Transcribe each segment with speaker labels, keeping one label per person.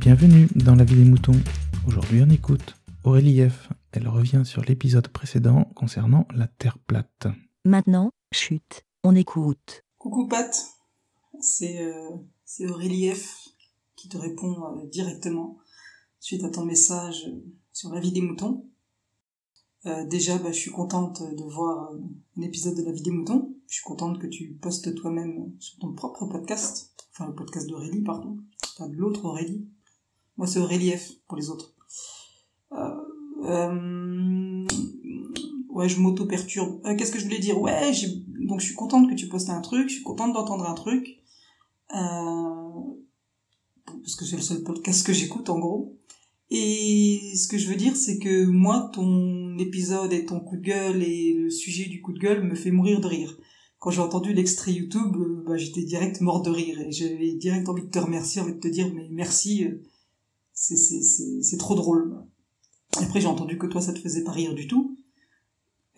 Speaker 1: Bienvenue dans la vie des moutons. Aujourd'hui on écoute Aurélie F. Elle revient sur l'épisode précédent concernant la Terre plate.
Speaker 2: Maintenant, chute, on écoute.
Speaker 3: Coucou Pat, c'est euh, c'est Aurélie F qui te répond euh, directement suite à ton message sur la vie des moutons. Euh, déjà, bah, je suis contente de voir euh, un épisode de la vie des moutons. Je suis contente que tu postes toi-même sur ton propre podcast. Enfin, le podcast d'Aurélie, pardon. Pas de l'autre Aurélie. Moi, c'est Aurélie F pour les autres. Euh, euh, ouais, je m'auto-perturbe. Euh, Qu'est-ce que je voulais dire? Ouais, donc je suis contente que tu postes un truc. Je suis contente d'entendre un truc. Parce que c'est le seul podcast que j'écoute, en gros. Et ce que je veux dire, c'est que moi, ton épisode et ton coup de gueule et le sujet du coup de gueule me fait mourir de rire. Quand j'ai entendu l'extrait YouTube, bah, j'étais direct mort de rire et j'avais direct envie de te remercier, envie de te dire mais merci, c'est trop drôle. Après j'ai entendu que toi ça te faisait pas rire du tout.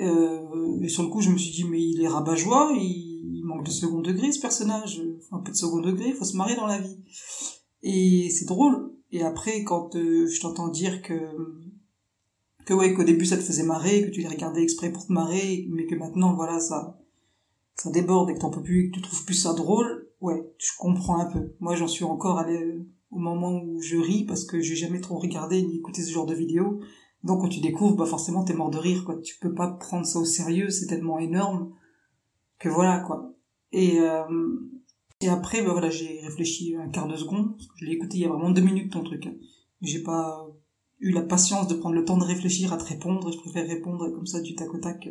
Speaker 3: Euh, et sur le coup je me suis dit mais il est rabat-joie, il, manque de second degré ce personnage, un peu de second degré, il faut se marrer dans la vie. Et c'est drôle. Et après, quand euh, je t'entends dire que que ouais, qu'au début ça te faisait marrer, que tu les regardais exprès pour te marrer, mais que maintenant voilà ça ça déborde et que t'en peux plus, que tu trouves plus ça drôle, ouais, je comprends un peu. Moi j'en suis encore allé au moment où je ris parce que j'ai jamais trop regardé ni écouté ce genre de vidéos. Donc quand tu découvres, bah forcément t'es mort de rire quoi. Tu peux pas prendre ça au sérieux, c'est tellement énorme que voilà quoi. Et euh, et après, bah voilà, j'ai réfléchi un quart de seconde, parce que je l'ai écouté il y a vraiment deux minutes ton truc. hein. J'ai pas eu la patience de prendre le temps de réfléchir à te répondre, je préfère répondre comme ça du tac au tac,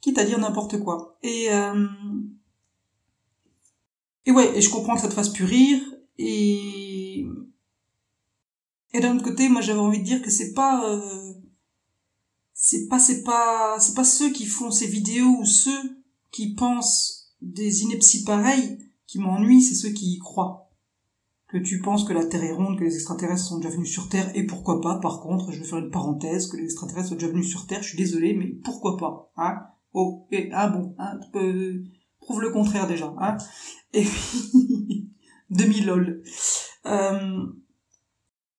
Speaker 3: quitte à dire n'importe quoi. Et, euh... et ouais, et je comprends que ça te fasse plus rire, et... Et d'un autre côté, moi j'avais envie de dire que c'est pas... euh, C'est pas, c'est pas, c'est pas ceux qui font ces vidéos ou ceux qui pensent des inepties pareilles qui m'ennuient, c'est ceux qui y croient. Que tu penses que la Terre est ronde, que les extraterrestres sont déjà venus sur Terre, et pourquoi pas, par contre, je vais faire une parenthèse, que les extraterrestres sont déjà venus sur Terre, je suis désolé, mais pourquoi pas, hein Oh, et, ah bon, hein, euh, prouve le contraire déjà, hein Et puis, demi lol. Euh,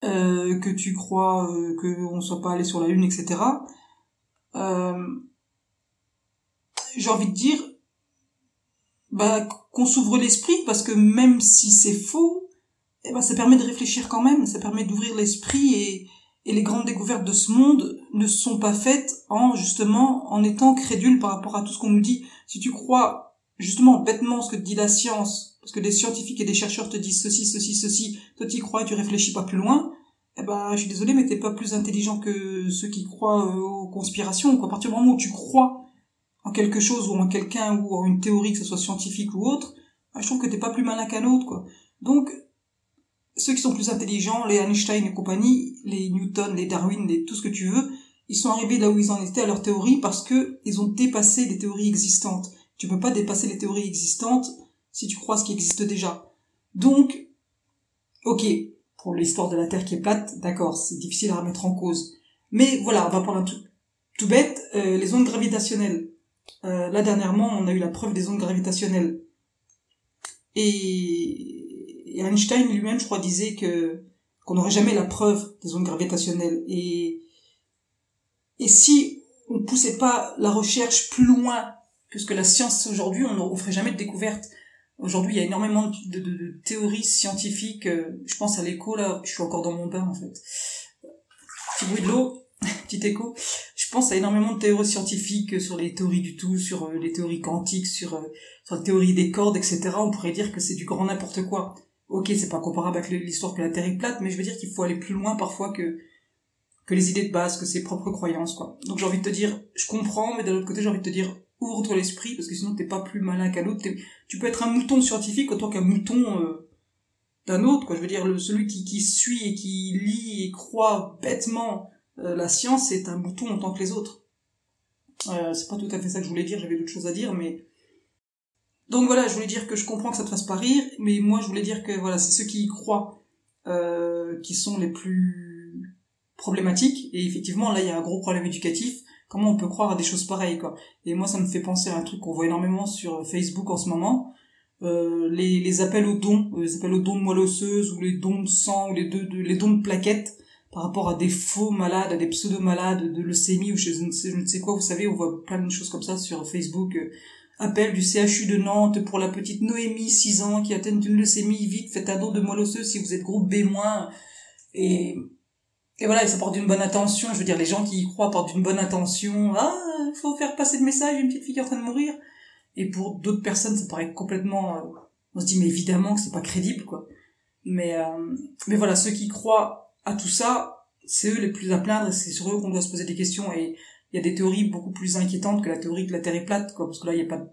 Speaker 3: euh, que tu crois euh, qu'on soit pas allé sur la Lune, etc. Euh, j'ai envie de dire, bah, qu'on s'ouvre l'esprit parce que même si c'est faux, eh ben, ça permet de réfléchir quand même, ça permet d'ouvrir l'esprit et, et les grandes découvertes de ce monde ne sont pas faites en, justement, en étant crédule par rapport à tout ce qu'on nous dit. Si tu crois, justement, bêtement ce que dit la science, parce que des scientifiques et des chercheurs te disent ceci, ceci, ceci, toi tu y crois et tu réfléchis pas plus loin, eh ben, je suis désolé, mais t'es pas plus intelligent que ceux qui croient euh, aux conspirations, quoi. À partir du moment où tu crois en quelque chose ou en quelqu'un ou en une théorie, que ce soit scientifique ou autre, bah, je trouve que t'es pas plus malin qu'un autre, quoi. Donc, ceux qui sont plus intelligents, les Einstein et compagnie, les Newton, les Darwin, les, tout ce que tu veux, ils sont arrivés là où ils en étaient à leur théorie parce que ils ont dépassé les théories existantes. Tu peux pas dépasser les théories existantes si tu crois ce qui existe déjà. Donc, ok, pour l'histoire de la Terre qui est plate, d'accord, c'est difficile à remettre en cause. Mais voilà, on va prendre un truc tout bête, euh, les ondes gravitationnelles. Euh, là dernièrement, on a eu la preuve des ondes gravitationnelles. Et, et Einstein lui-même, je crois, disait que qu'on n'aurait jamais la preuve des ondes gravitationnelles. Et et si on poussait pas la recherche plus loin que la science aujourd'hui, on ne ferait jamais de découverte. Aujourd'hui, il y a énormément de, de- de théories scientifiques. euh, Je pense à l'écho là. Je suis encore dans mon bain en fait. Petit bruit de l'eau, petit écho. Je pense à énormément de théories scientifiques sur les théories du tout, sur euh, les théories quantiques, sur, euh, sur la théorie des cordes, etc. On pourrait dire que c'est du grand n'importe quoi. Ok, c'est pas comparable avec l'histoire que la Terre est plate, mais je veux dire qu'il faut aller plus loin parfois que que les idées de base, que ses propres croyances, quoi. Donc j'ai envie de te dire, je comprends, mais d'un autre côté j'ai envie de te dire, ouvre-toi l'esprit, parce que sinon t'es pas plus malin qu'un autre. Tu peux être un mouton scientifique autant qu'un mouton euh, d'un autre, quoi. Je veux dire, le, celui qui, suit et qui lit et croit bêtement euh, la science, c'est un mouton autant que les autres. Euh, c'est pas tout à fait ça que je voulais dire, j'avais d'autres choses à dire, mais... Donc voilà, je voulais dire que je comprends que ça te fasse pas rire, mais moi je voulais dire que voilà, c'est ceux qui y croient euh, qui sont les plus problématiques, et effectivement là il y a un gros problème éducatif, comment on peut croire à des choses pareilles quoi. Et moi ça me fait penser à un truc qu'on voit énormément sur Facebook en ce moment, euh, les, appels aux dons, euh, les appels aux dons de moelle osseuse ou les dons de sang ou les, deux, de, les dons de plaquettes par rapport à des faux malades, à des pseudo-malades de leucémie ou je ne, sais, quoi, vous savez, on voit plein de choses comme ça sur Facebook. Euh, appel du CHU de Nantes pour la petite Noémie, 6 ans, qui atteint d'une leucémie, vite, faites un don de moelle osseuse si vous êtes groupe B-. Et, et voilà, ça porte d'une bonne intention, je veux dire, les gens qui y croient portent d'une bonne intention, ah, il faut faire passer le message, une petite fille qui est en train de mourir. Et pour d'autres personnes, ça paraît complètement, euh, on se dit, mais évidemment que c'est pas crédible, quoi. Mais, euh, mais voilà, ceux qui croient à tout ça, c'est eux les plus à plaindre c'est sur eux qu'on doit se poser des questions et il y a des théories beaucoup plus inquiétantes que la théorie que la Terre est plate, quoi, parce que là, il y a pas,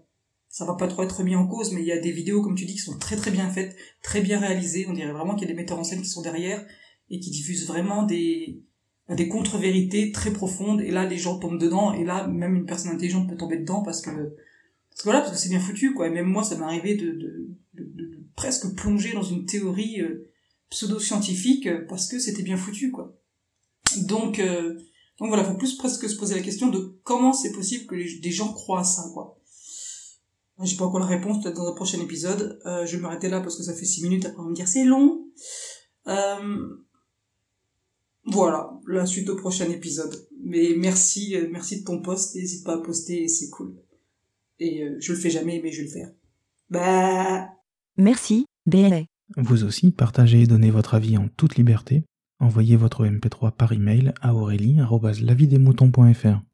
Speaker 3: ça va pas trop être mis en cause, mais il y a des vidéos, comme tu dis, qui sont très très bien faites, très bien réalisées. On dirait vraiment qu'il y a des metteurs en scène qui sont derrière et qui diffusent vraiment des, des contre-vérités très profondes. Et là, les gens tombent dedans. Et là, même une personne intelligente peut tomber dedans parce que, parce que voilà, parce que c'est bien foutu, quoi. Et même moi, ça m'est arrivé de, de, de, presque plonger dans une théorie euh, pseudo-scientifique parce que c'était bien foutu, quoi. Donc, euh, donc voilà, faut plus presque se poser la question de comment c'est possible que les, des gens croient à ça, quoi. J'ai pas encore la réponse, peut-être dans un prochain épisode. Euh, je vais m'arrêter là parce que ça fait six minutes, après on va me dire c'est long. Euh, voilà, la suite au prochain épisode. Mais merci, euh, merci de ton post, n'hésite pas à poster, c'est cool. Et euh, je le fais jamais, mais je vais le faire. Bah.
Speaker 2: Merci, BLA.
Speaker 1: Vous aussi, partagez et donnez votre avis en toute liberté. Envoyez votre MP3 par email à aurélie.lavidesmoutons.fr.